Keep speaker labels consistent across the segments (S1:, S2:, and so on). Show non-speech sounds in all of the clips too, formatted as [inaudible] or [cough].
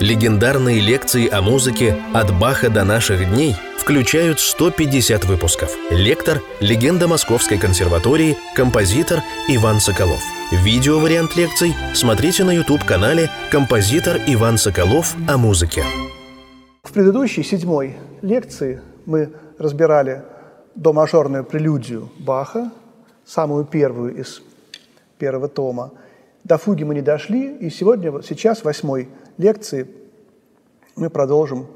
S1: Легендарные лекции о музыке «От Баха до наших дней» включают 150 выпусков. Лектор – легенда Московской консерватории, композитор Иван Соколов. Видео-вариант лекций смотрите на YouTube-канале «Композитор Иван Соколов о музыке».
S2: В предыдущей, седьмой лекции мы разбирали до-мажорную прелюдию Баха, самую первую из первого тома. До фуги мы не дошли, и сегодня, вот сейчас, восьмой лекции, мы продолжим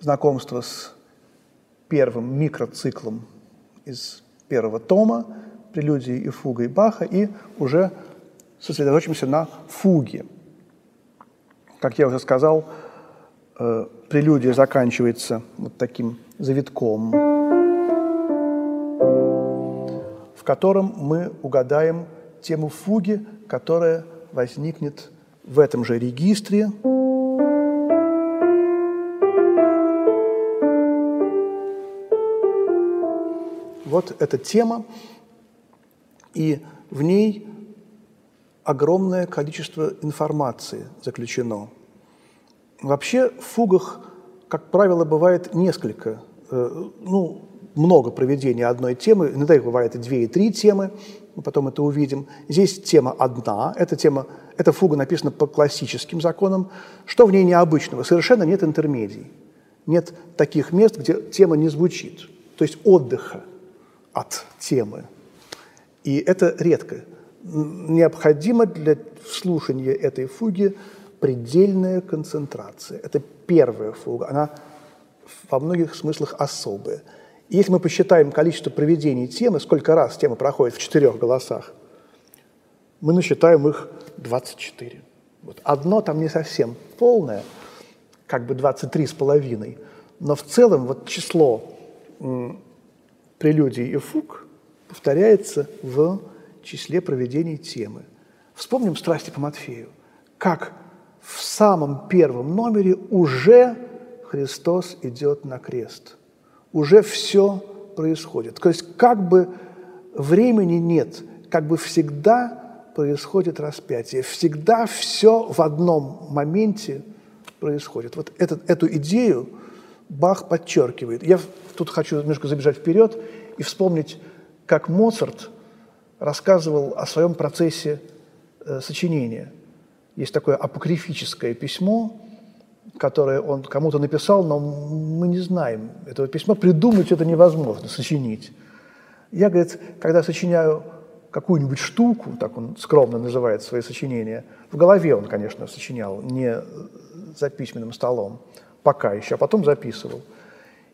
S2: знакомство с первым микроциклом из первого тома, прелюдии и фугой Баха, и уже сосредоточимся на фуге. Как я уже сказал, э, прелюдия заканчивается вот таким завитком, в котором мы угадаем тему фуги, которая возникнет в этом же регистре. Вот эта тема, и в ней огромное количество информации заключено. Вообще в фугах, как правило, бывает несколько, э, ну, много проведения одной темы, иногда их бывает и две, и три темы, мы потом это увидим. Здесь тема одна, эта тема, эта фуга написана по классическим законам. Что в ней необычного? Совершенно нет интермедий. Нет таких мест, где тема не звучит. То есть отдыха от темы. И это редко. Необходимо для слушания этой фуги предельная концентрация. Это первая фуга. Она во многих смыслах особая – если мы посчитаем количество проведений темы, сколько раз тема проходит в четырех голосах, мы насчитаем их 24. Вот. Одно там не совсем полное, как бы 23 с половиной, но в целом вот число прелюдий и фуг повторяется в числе проведений темы. Вспомним «Страсти по Матфею». Как в самом первом номере уже Христос идет на крест – уже все происходит. То есть как бы времени нет, как бы всегда происходит распятие, всегда все в одном моменте происходит. Вот этот, эту идею Бах подчеркивает. Я тут хочу немножко забежать вперед и вспомнить, как Моцарт рассказывал о своем процессе э, сочинения. Есть такое апокрифическое письмо, которое он кому-то написал, но мы не знаем этого письма. Придумать это невозможно, сочинить. Я, говорит, когда сочиняю какую-нибудь штуку, так он скромно называет свои сочинения, в голове он, конечно, сочинял, не за письменным столом, пока еще, а потом записывал.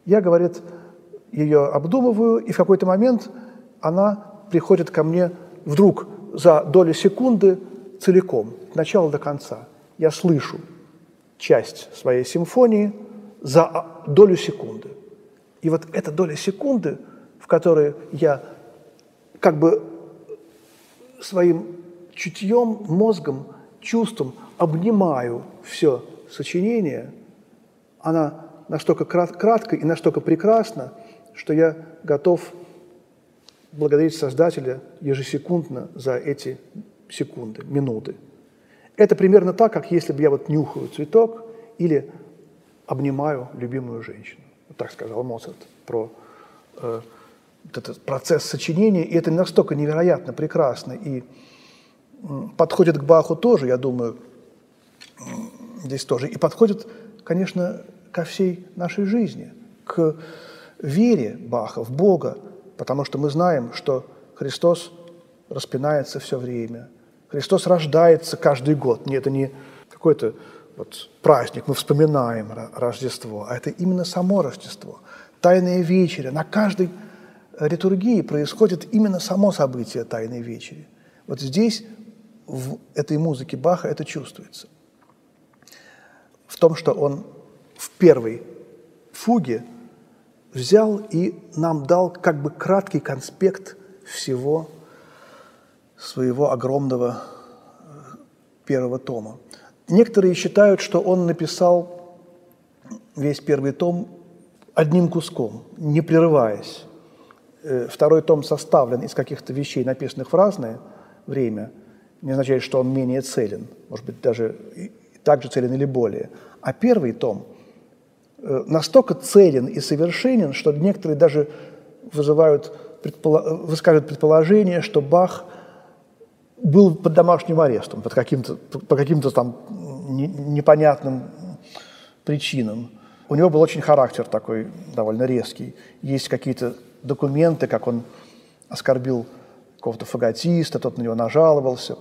S2: Я, говорит, ее обдумываю, и в какой-то момент она приходит ко мне вдруг за долю секунды целиком, от начала до конца. Я слышу – часть своей симфонии за долю секунды. И вот эта доля секунды, в которой я как бы своим чутьем, мозгом, чувством обнимаю все сочинение, она настолько крат кратко и настолько прекрасна, что я готов благодарить Создателя ежесекундно за эти секунды, минуты. Это примерно так, как если бы я вот нюхаю цветок или обнимаю любимую женщину. Вот так сказал Моцарт про э, этот процесс сочинения. И это настолько невероятно прекрасно и э, подходит к Баху тоже, я думаю, здесь тоже. И подходит, конечно, ко всей нашей жизни, к вере Баха в Бога, потому что мы знаем, что Христос распинается все время – Христос рождается каждый год. Нет, это не какой-то вот праздник, мы вспоминаем Рождество, а это именно само Рождество. Тайная вечеря. На каждой литургии происходит именно само событие Тайной вечери. Вот здесь, в этой музыке Баха, это чувствуется. В том, что он в первой фуге взял и нам дал как бы краткий конспект всего своего огромного э, первого тома. Некоторые считают, что он написал весь первый том одним куском, не прерываясь. Э, второй том составлен из каких-то вещей, написанных в разное время, не означает, что он менее целен. Может быть, даже так же целен или более. А первый том настолько целен и совершенен, что некоторые даже вызывают, предполо... высказывают предположение, что Бах был под домашним арестом, под каким-то, по каким-то там непонятным причинам. У него был очень характер такой довольно резкий. Есть какие-то документы, как он оскорбил какого-то фаготиста, тот на него нажаловался.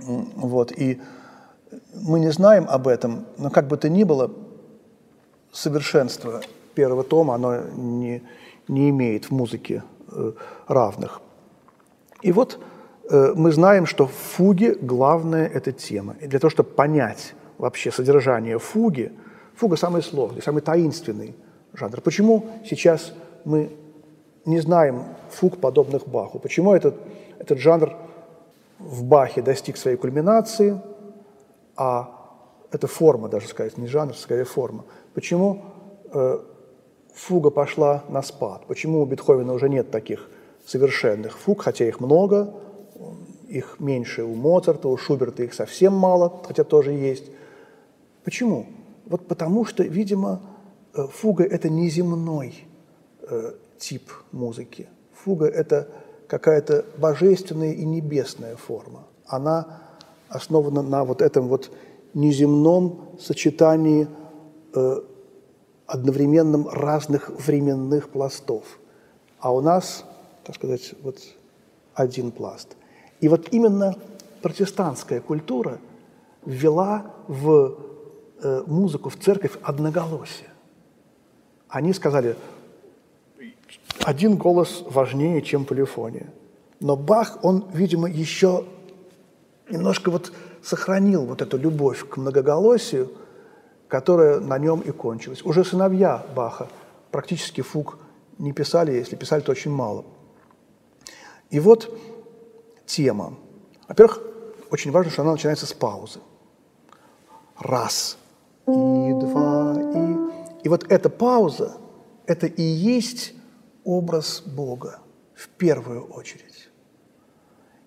S2: Вот. И мы не знаем об этом, но как бы то ни было, совершенство первого тома, оно не, не имеет в музыке э, равных. И вот э, мы знаем, что в фуге главная эта тема. И для того, чтобы понять вообще содержание фуги, фуга самый сложный, самый таинственный жанр. Почему сейчас мы не знаем фуг, подобных Баху? Почему этот, этот жанр в Бахе достиг своей кульминации, а это форма, даже сказать, не жанр, скорее форма. Почему э, фуга пошла на спад? Почему у Бетховена уже нет таких совершенных фуг, хотя их много, их меньше у Моцарта, у Шуберта их совсем мало, хотя тоже есть. Почему? Вот потому что, видимо, э, фуга – это неземной э, тип музыки. Фуга – это какая-то божественная и небесная форма. Она основана на вот этом вот неземном сочетании э, одновременном разных временных пластов. А у нас, так сказать, вот один пласт. И вот именно протестантская культура ввела в э, музыку, в церковь одноголосие. Они сказали, один голос важнее, чем полифония. Но Бах, он, видимо, еще немножко вот сохранил вот эту любовь к многоголосию, которая на нем и кончилась. Уже сыновья Баха практически фуг не писали, если писали, то очень мало. И вот тема. Во-первых, очень важно, что она начинается с паузы. Раз, и два, и... И вот эта пауза, это и есть образ Бога в первую очередь.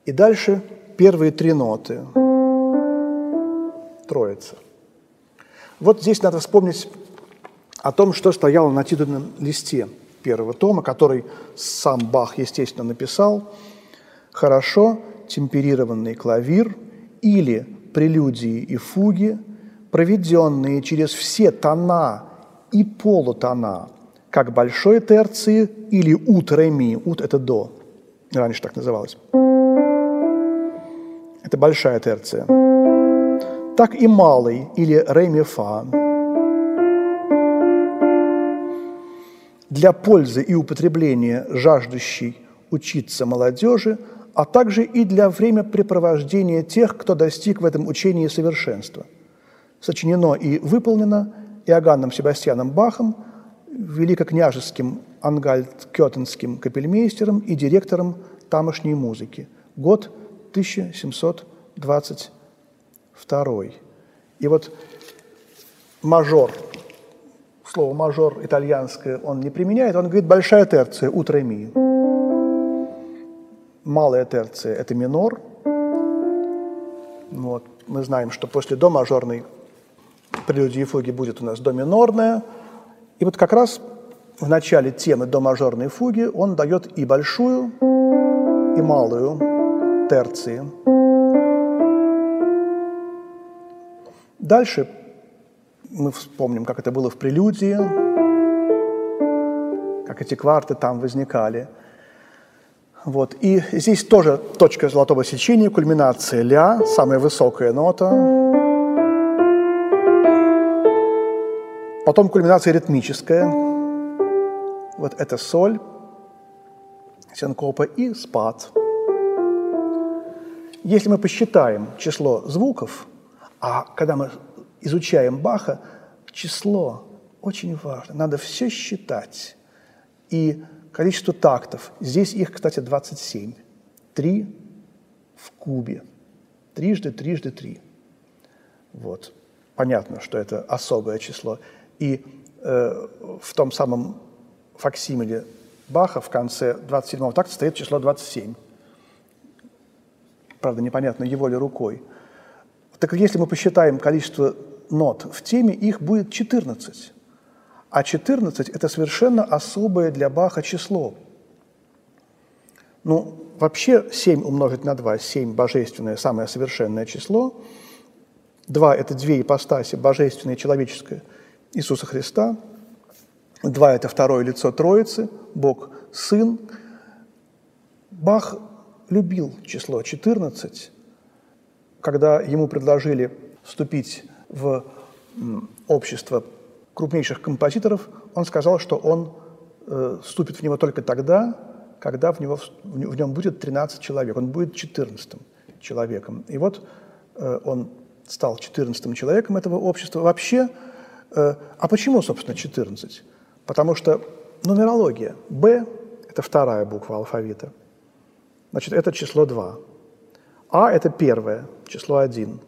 S2: И дальше первые три ноты. Троица. Вот здесь надо вспомнить о том, что стояло на титульном листе первого тома, который сам Бах, естественно, написал. Хорошо темперированный клавир или прелюдии и фуги, проведенные через все тона и полутона как большой терции или ут ре Ут – это до. Раньше так называлось. Это большая терция. Так и малый или ре фа. Для пользы и употребления жаждущей учиться молодежи, а также и для времяпрепровождения тех, кто достиг в этом учении совершенства. Сочинено и выполнено Иоганном Себастьяном Бахом – великокняжеским ангальт-кетенским капельмейстером и директором тамошней музыки. Год 1722. И вот мажор, слово мажор итальянское он не применяет, он говорит большая терция, утро ми. Малая терция – это минор. Вот. Мы знаем, что после до мажорной прелюдии и фуги будет у нас до минорная – и вот как раз в начале темы до мажорной фуги он дает и большую, и малую терции. Дальше мы вспомним, как это было в прелюдии, как эти кварты там возникали. Вот. И здесь тоже точка золотого сечения, кульминация ля, самая высокая нота. Потом кульминация ритмическая. Вот это соль, синкопа и спад. Если мы посчитаем число звуков, а когда мы изучаем Баха, число очень важно. Надо все считать. И количество тактов. Здесь их, кстати, 27. Три в кубе. Трижды, трижды, три. Вот. Понятно, что это особое число. И э, в том самом факсимиле Баха в конце 27-го такта стоит число 27. Правда, непонятно, его ли рукой. Так если мы посчитаем количество нот в теме, их будет 14. А 14 – это совершенно особое для Баха число. Ну, вообще 7 умножить на 2 – 7 божественное, самое совершенное число. 2 – это две ипостаси, божественное и человеческое Иисуса Христа. 2 – это второе лицо Троицы, Бог – Сын. Бах любил число 14, когда ему предложили вступить в общество крупнейших композиторов, он сказал, что он э, вступит в него только тогда, когда в, него, в нем будет 13 человек, он будет 14 человеком. И вот э, он стал 14 человеком этого общества. Вообще, э, а почему, собственно, 14? Потому что нумерология. Б – это вторая буква алфавита. Значит, это число 2. А – это первое, число 1.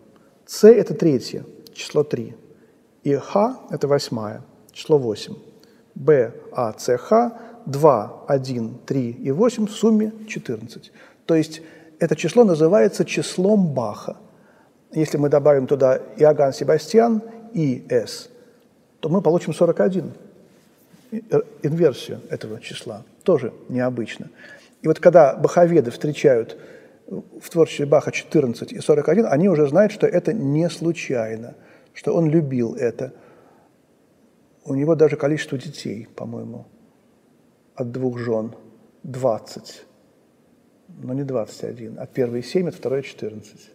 S2: С – это третье, число 3. И Х – это восьмая, число 8. Б, А, С, Х – 2, 1, 3 и 8 в сумме 14. То есть это число называется числом Баха. Если мы добавим туда Иоганн Себастьян и С, то мы получим 41, инверсию этого числа. Тоже необычно. И вот когда баховеды встречают в творчестве Баха 14 и 41, они уже знают, что это не случайно, что он любил это. У него даже количество детей, по-моему, от двух жен 20, но не 21, а первые 7, а второе 14.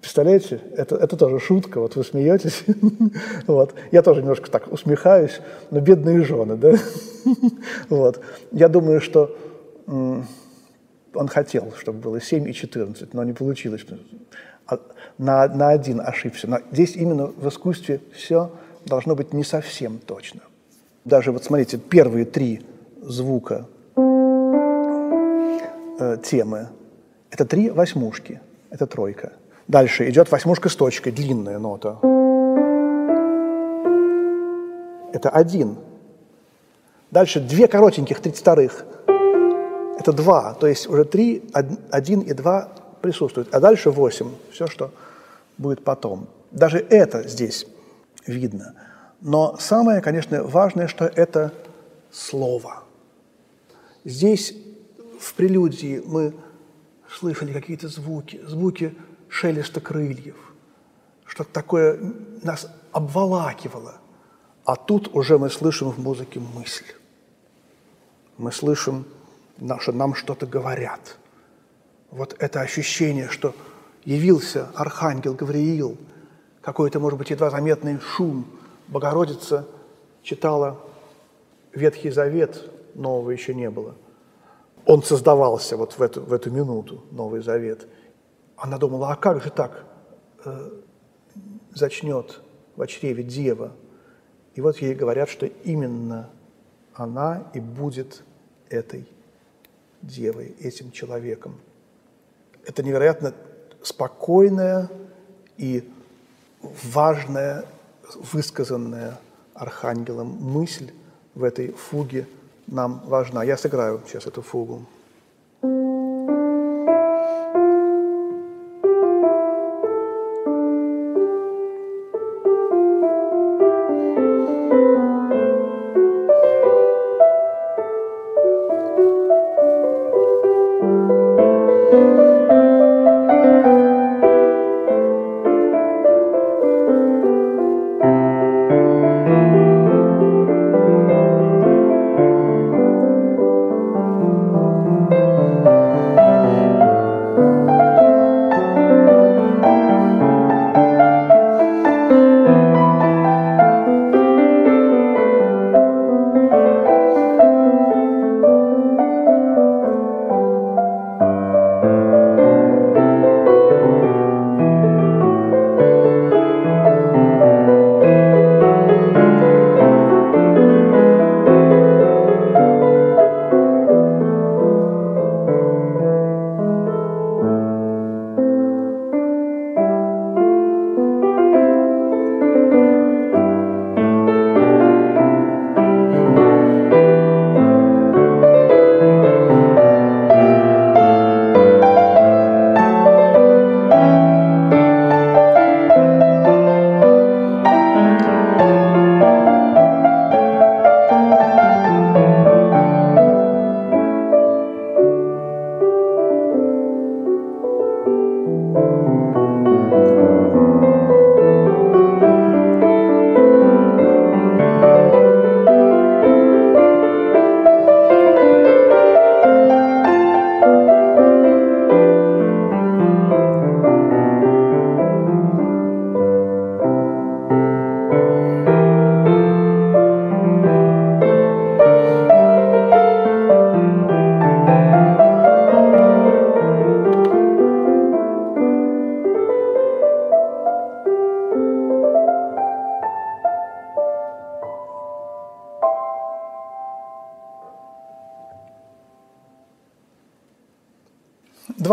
S2: Представляете, это, это тоже шутка, вот вы смеетесь. [laughs] вот. Я тоже немножко так усмехаюсь, но бедные жены, да? [laughs] вот. Я думаю, что он хотел, чтобы было 7 и 14, но не получилось. А на, на один ошибся. Но здесь именно в искусстве все должно быть не совсем точно. Даже вот смотрите, первые три звука э, темы – это три восьмушки, это тройка. Дальше идет восьмушка с точкой, длинная нота. Это один. Дальше две коротеньких, тридцать вторых – это два, то есть уже три, один и два присутствуют, а дальше восемь, все, что будет потом. Даже это здесь видно. Но самое, конечно, важное, что это слово. Здесь в прелюдии мы слышали какие-то звуки, звуки шелеста крыльев, что-то такое нас обволакивало. А тут уже мы слышим в музыке мысль. Мы слышим что нам что-то говорят. Вот это ощущение, что явился архангел Гавриил, какой-то, может быть, едва заметный шум. Богородица читала Ветхий Завет, нового еще не было. Он создавался вот в эту, в эту минуту, Новый Завет. Она думала, а как же так э, зачнет в чреве дева? И вот ей говорят, что именно она и будет этой девой, этим человеком. Это невероятно спокойная и важная, высказанная архангелом мысль в этой фуге нам важна. Я сыграю сейчас эту фугу.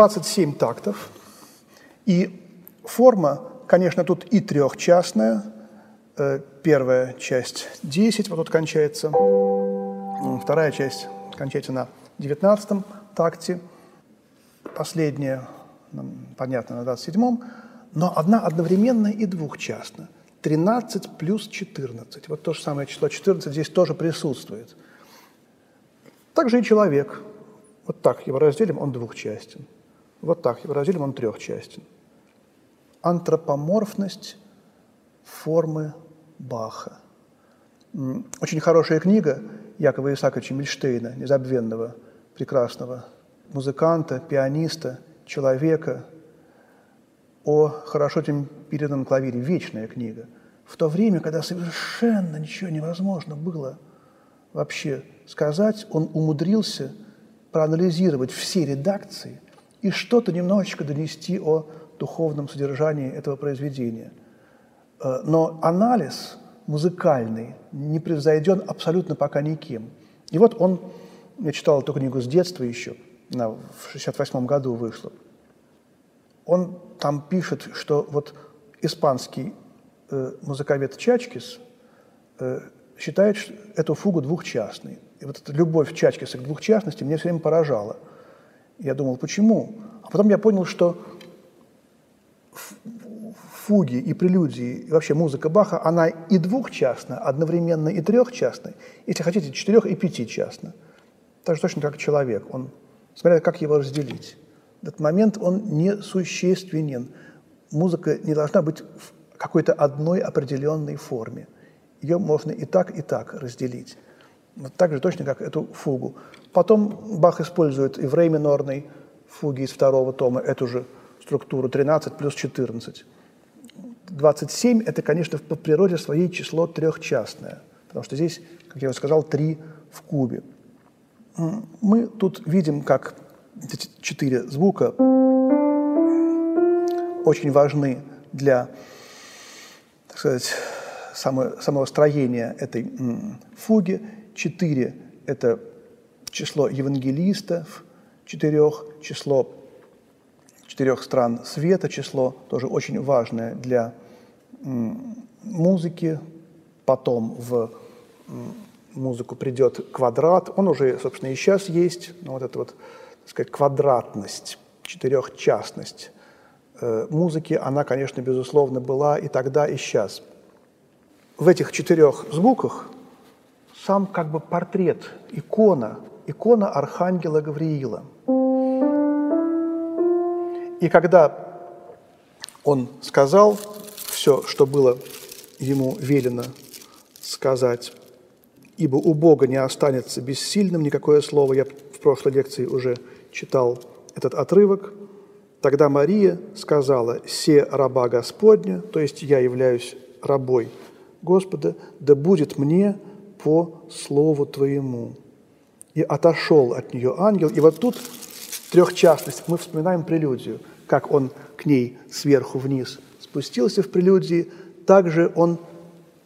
S2: 27 тактов, и форма, конечно, тут и трехчастная, э, первая часть 10, вот тут кончается, вторая часть кончается на 19 такте, последняя, понятно, на 27-м, но одна одновременно и двухчастна. 13 плюс 14. Вот то же самое число 14 здесь тоже присутствует. Также и человек. Вот так его разделим, он двухчастен. Вот так разделим, он трехчастен. Антропоморфность формы Баха. Очень хорошая книга Якова Исаковича Мильштейна, незабвенного, прекрасного музыканта, пианиста, человека, о хорошо темперированном клавире, вечная книга. В то время, когда совершенно ничего невозможно было вообще сказать, он умудрился проанализировать все редакции и что-то немножечко донести о духовном содержании этого произведения. Э, но анализ музыкальный не превзойден абсолютно пока никем. И вот он, я читал эту книгу с детства еще, она в 68 году вышла, он там пишет, что вот испанский э, музыковед Чачкис э, считает эту фугу двухчастной. И вот эта любовь Чачкиса к двухчастности меня все время поражала. Я думал, почему? А потом я понял, что фуги и прелюдии, и вообще музыка Баха, она и двухчастна, одновременно и трехчастна, если хотите, четырех- и пятичастна. Так же точно как человек. Он, смотря как его разделить. Этот момент, он несущественен. Музыка не должна быть в какой-то одной определенной форме. Ее можно и так, и так разделить. Так же точно, как эту фугу. Потом Бах использует и в ре минорной фуге из второго тома эту же структуру 13 плюс 14. 27 – это, конечно, по природе своей число трехчастное, потому что здесь, как я уже сказал, три в кубе. Мы тут видим, как эти четыре звука очень важны для, так сказать, само, самого строения этой фуги. Четыре – это число евангелистов, четырех, число четырех стран света, число тоже очень важное для музыки. Потом в музыку придет квадрат, он уже, собственно, и сейчас есть, но вот эта вот, так сказать, квадратность, четырехчастность э, музыки, она, конечно, безусловно, была и тогда, и сейчас. В этих четырех звуках сам как бы портрет, икона, икона Архангела Гавриила. И когда он сказал все, что было ему велено сказать, ибо у Бога не останется бессильным никакое слово. Я в прошлой лекции уже читал этот отрывок. Тогда Мария сказала, «Се раба Господня», то есть я являюсь рабой Господа, «да будет мне по слову Твоему». И отошел от нее ангел. И вот тут трехчастность. Мы вспоминаем прелюдию, как он к ней сверху вниз спустился в прелюдии, также он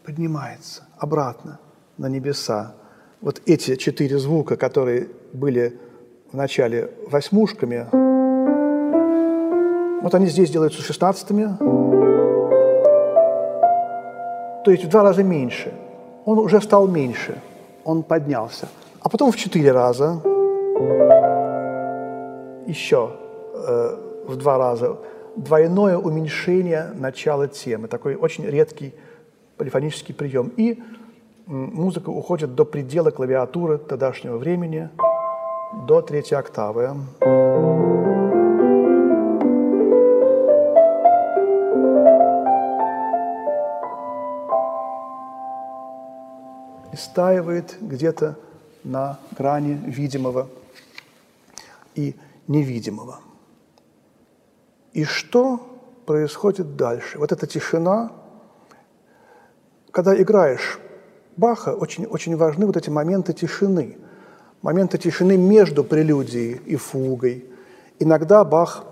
S2: поднимается обратно на небеса. Вот эти четыре звука, которые были в начале восьмушками, вот они здесь делаются шестнадцатыми, то есть в два раза меньше. Он уже стал меньше, он поднялся. А потом в четыре раза, еще э, в два раза, двойное уменьшение начала темы, такой очень редкий полифонический прием. И музыка уходит до предела клавиатуры тогдашнего времени, до третьей октавы. И стаивает где-то на грани видимого и невидимого. И что происходит дальше? Вот эта тишина, когда играешь Баха, очень, очень важны вот эти моменты тишины, моменты тишины между прелюдией и фугой. Иногда Бах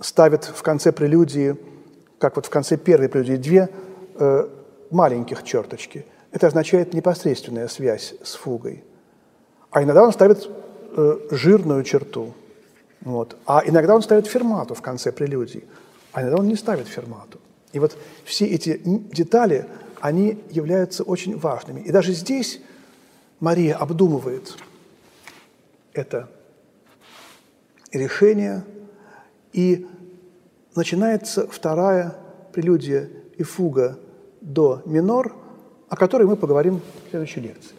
S2: ставит в конце прелюдии, как вот в конце первой прелюдии, две э, маленьких черточки. Это означает непосредственная связь с фугой. А иногда он ставит э, жирную черту – Вот. А иногда он ставит фермату в конце прелюдии, а иногда он не ставит фермату. И вот все эти детали, они являются очень важными. И даже здесь Мария обдумывает это решение, и начинается вторая прелюдия и фуга до минор, о которой мы поговорим в следующей лекции.